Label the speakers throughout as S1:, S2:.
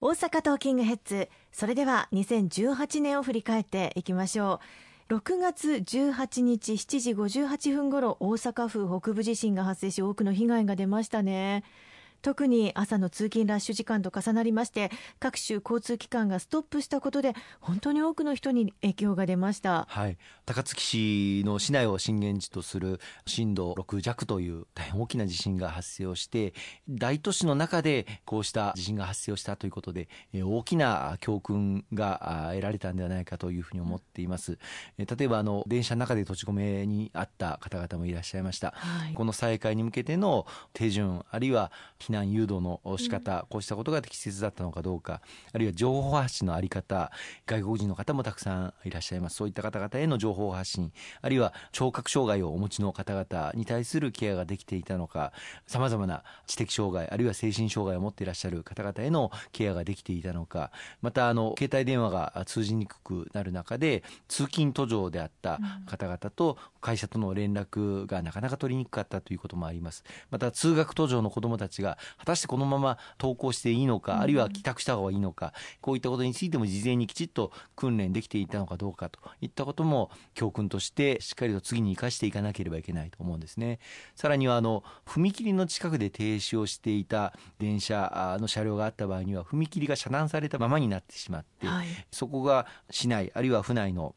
S1: 大阪トーキングヘッズそれでは2018年を振り返っていきましょう。6月18日7時58分ごろ大阪府北部地震が発生し多くの被害が出ましたね。特に朝の通勤ラッシュ時間と重なりまして各種交通機関がストップしたことで本当に多くの人に影響が出ました、
S2: はい、高槻市の市内を震源地とする震度6弱という大変大きな地震が発生をして大都市の中でこうした地震が発生をしたということで大きな教訓が得られたんではないかというふうに思っています。例えばあの電車の中で閉じ込めにあった方々もいらっしゃいました、はい、この再開に向けての手順あるいは避難誘導の仕方、うん、こうしたことが適切だったのかどうかあるいは情報発信の在り方外国人の方もたくさんいらっしゃいます。そういった方々への情報発信あるいは聴覚障害をお持ちの方々に対するケアができていたのかさまざまな知的障害あるいは精神障害を持っていらっしゃる方々へのケアができていたのかまたあの携帯電話が通じにくくなる中で通勤途上であった方々と会社との連絡がなかなか取りにくかったということもあります。また通学途上の子どもたちが果たしてこのまま登校していいのか、あるいは帰宅した方がいいのか、こういったことについても事前にきちっと訓練できていたのかどうかといったことも教訓としてしっかりと次に生かしていかなければいけないと思うんですね。さらにはあの踏切の近くで停止をしていた電車の車両があった場合には踏切が遮断されたままになってしまって、はい、そこが市内あるいは府内の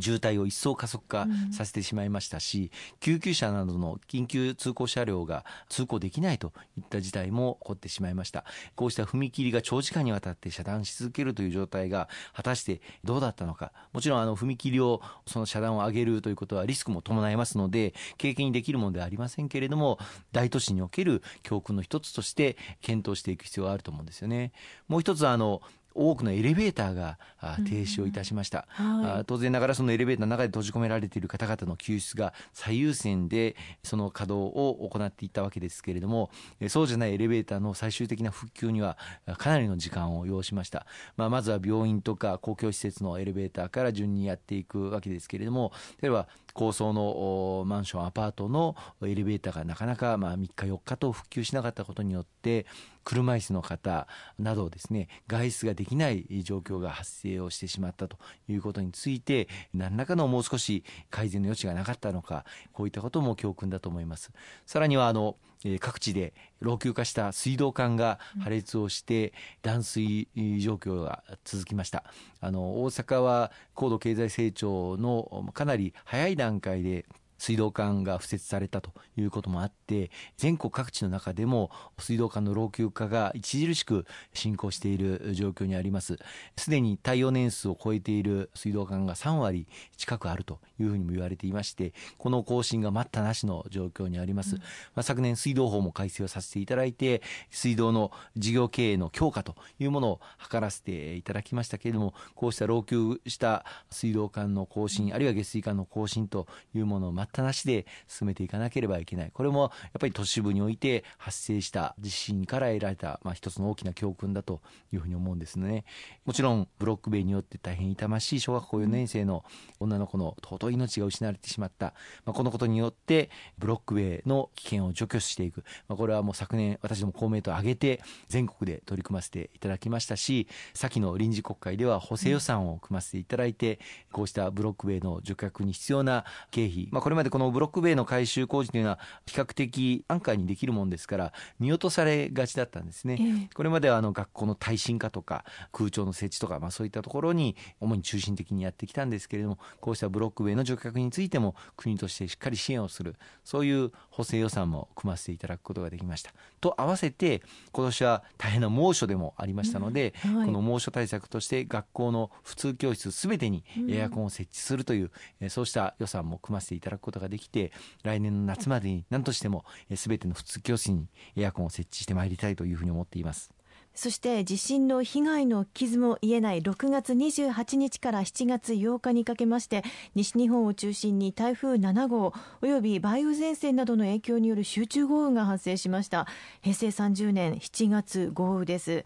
S2: 渋滞を一層加速化させてしまいましたし、うん、救急車などの緊急通行車両が通行できないといった事態も起こってしまいました。こうした踏切が長時間にわたって遮断し続けるという状態が果たしてどうだったのか。もちろんあの踏切をその遮断を上げるということはリスクも伴いますので経験にできるものではありませんけれども大都市における教訓の一つとして検討していく必要があると思うんですよね。もう一つあの多くのエレベーターが停止をいたしました、うんはい、当然ながらそのエレベーターの中で閉じ込められている方々の救出が最優先でその稼働を行っていったわけですけれどもそうじゃないエレベーターの最終的な復旧にはかなりの時間を要しました、まあ、まずは病院とか公共施設のエレベーターから順にやっていくわけですけれども例えば高層のマンションアパートのエレベーターがなかなかまあ3日4日と復旧しなかったことによって車椅子の方などですね外出ができない状況が発生をしてしまったということについて何らかのもう少し改善の余地がなかったのかこういったことも教訓だと思います。さらにはあの各地で老朽化した水道管が破裂をして断水状況が続きました。あの大阪は高度経済成長のかなり早い段階で水道管が敷設されたということもあって全国各地の中でも水道管の老朽化が著しく進行している状況にあります。すでに耐用年数を超えている水道管が3割近くあるというふうにも言われていましてこの更新が待ったなしの状況にあります、うん、まあ、昨年水道法も改正をさせていただいて水道の事業経営の強化というものを図らせていただきましたけれどもこうした老朽した水道管の更新あるいは下水管の更新というものを待ったなしで進めていかなければいけない。これもやっぱり都市部において発生した地震から得られた、まあ、一つの大きな教訓だというふうに思うんですね。もちろんブロック塀によって大変痛ましい小学校4年生の女の子の尊い命が失われてしまった、まあ、このことによってブロック塀の危険を除去していく、まあ、これはもう昨年私ども公明党を挙げて全国で取り組ませていただきましたし先の臨時国会では補正予算を組ませていただいてこうしたブロック塀の除却に必要な経費、まあ、これまでこのブロック塀の改修工事というのは比較的安価にできるもんですから見落とされがちだったんですね、えー、これまではあの学校の耐震化とか空調の設置とか、まあ、そういったところに主に中心的にやってきたんですけれどもこうしたブロック塀の除却についても国としてしっかり支援をするそういう補正予算も組ませていただくことができました。と合わせて今年は大変な猛暑でもありましたので、うん。はい、この猛暑対策として学校の普通教室すべてにエアコンを設置するという、うん、そうした予算も組ませていただくことができて来年の夏までに何としても全ての普通教室にエアコンを設置してまいりたいというふうに思っています。
S1: そして地震の被害の傷も癒えない。6月28日から7月8日にかけまして西日本を中心に台風7号および梅雨前線などの影響による集中豪雨が発生しました。平成30年7月豪雨です。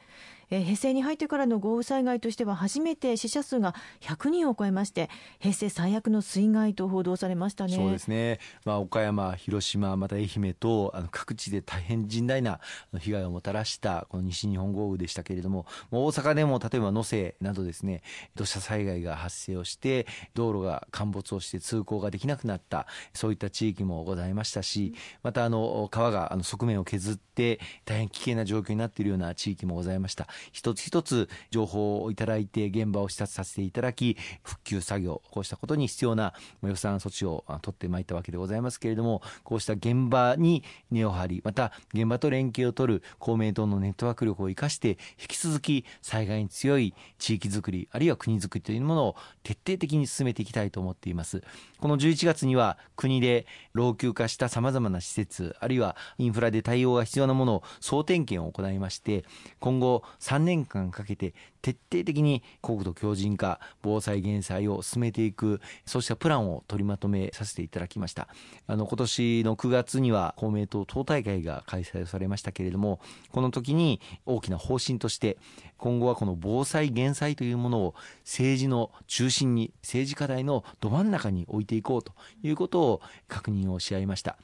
S1: えー、平成に入ってからの豪雨災害としては初めて死者数が100人を超えまして平成最悪の水害と報道されましたね。
S2: そうですね、まあ、岡山広島また愛媛とあの各地で大変甚大な被害をもたらしたこの西日本豪雨でしたけれども大阪でも例えば能勢などですね土砂災害が発生をして道路が陥没をして通行ができなくなったそういった地域もございましたしまたあの川があの側面を削って大変危険な状況になっているような地域もございました。一つ一つ情報をいただいて現場を視察させていただき復旧作業こうしたことに必要な予算措置を取ってまいったわけでございますけれどもこうした現場に根を張りまた現場と連携を取る公明党のネットワーク力を生かして引き続き災害に強い地域づくりあるいは国づくりというものを徹底的に進めていきたいと思っています。この11月には国で老朽化したさまざまな施設あるいはインフラで対応が必要なものを総点検を行いまして今後3年間かけて徹底的に国土強靭化防災減災を進めていくそうしたプランを取りまとめさせていただきました。あの今年の9月には公明党党大会が開催されましたけれどもこの時に大きな方針として今後はこの防災減災というものを政治の中心に政治課題のど真ん中に置いていこうということを確認をし合いました。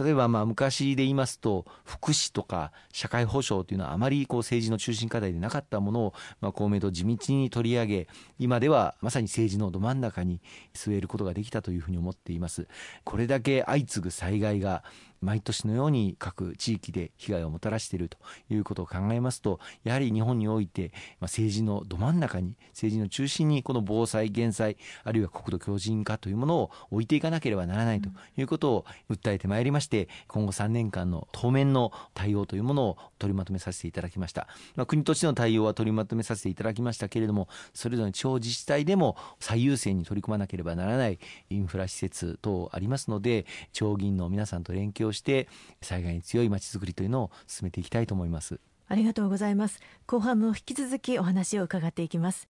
S2: 例えばまあ昔で言いますと福祉とか社会保障というのはあまりこう政治の中心課題でなかったものをま公明党地道に取り上げ今ではまさに政治のど真ん中に据えることができたというふうに思っています。これだけ相次ぐ災害が毎年のように各地域で被害をもたらしているということを考えますとやはり日本において政治のど真ん中に政治の中心にこの防災減災あるいは国土強靭化というものを置いていかなければならないということを訴えてまいりまして今後3年間の当面の対応というものを取りまとめさせていただきました、まあ、国としての対応は取りまとめさせていただきましたけれどもそれぞれの地方自治体でも最優先に取り組まなければならないインフラ施設等ありますので地方議員の皆さんと連携ををして災害に強いまちづくりというのを進めていきたいと思います。
S1: ありがとうございます。後半も引き続きお話を伺っていきます。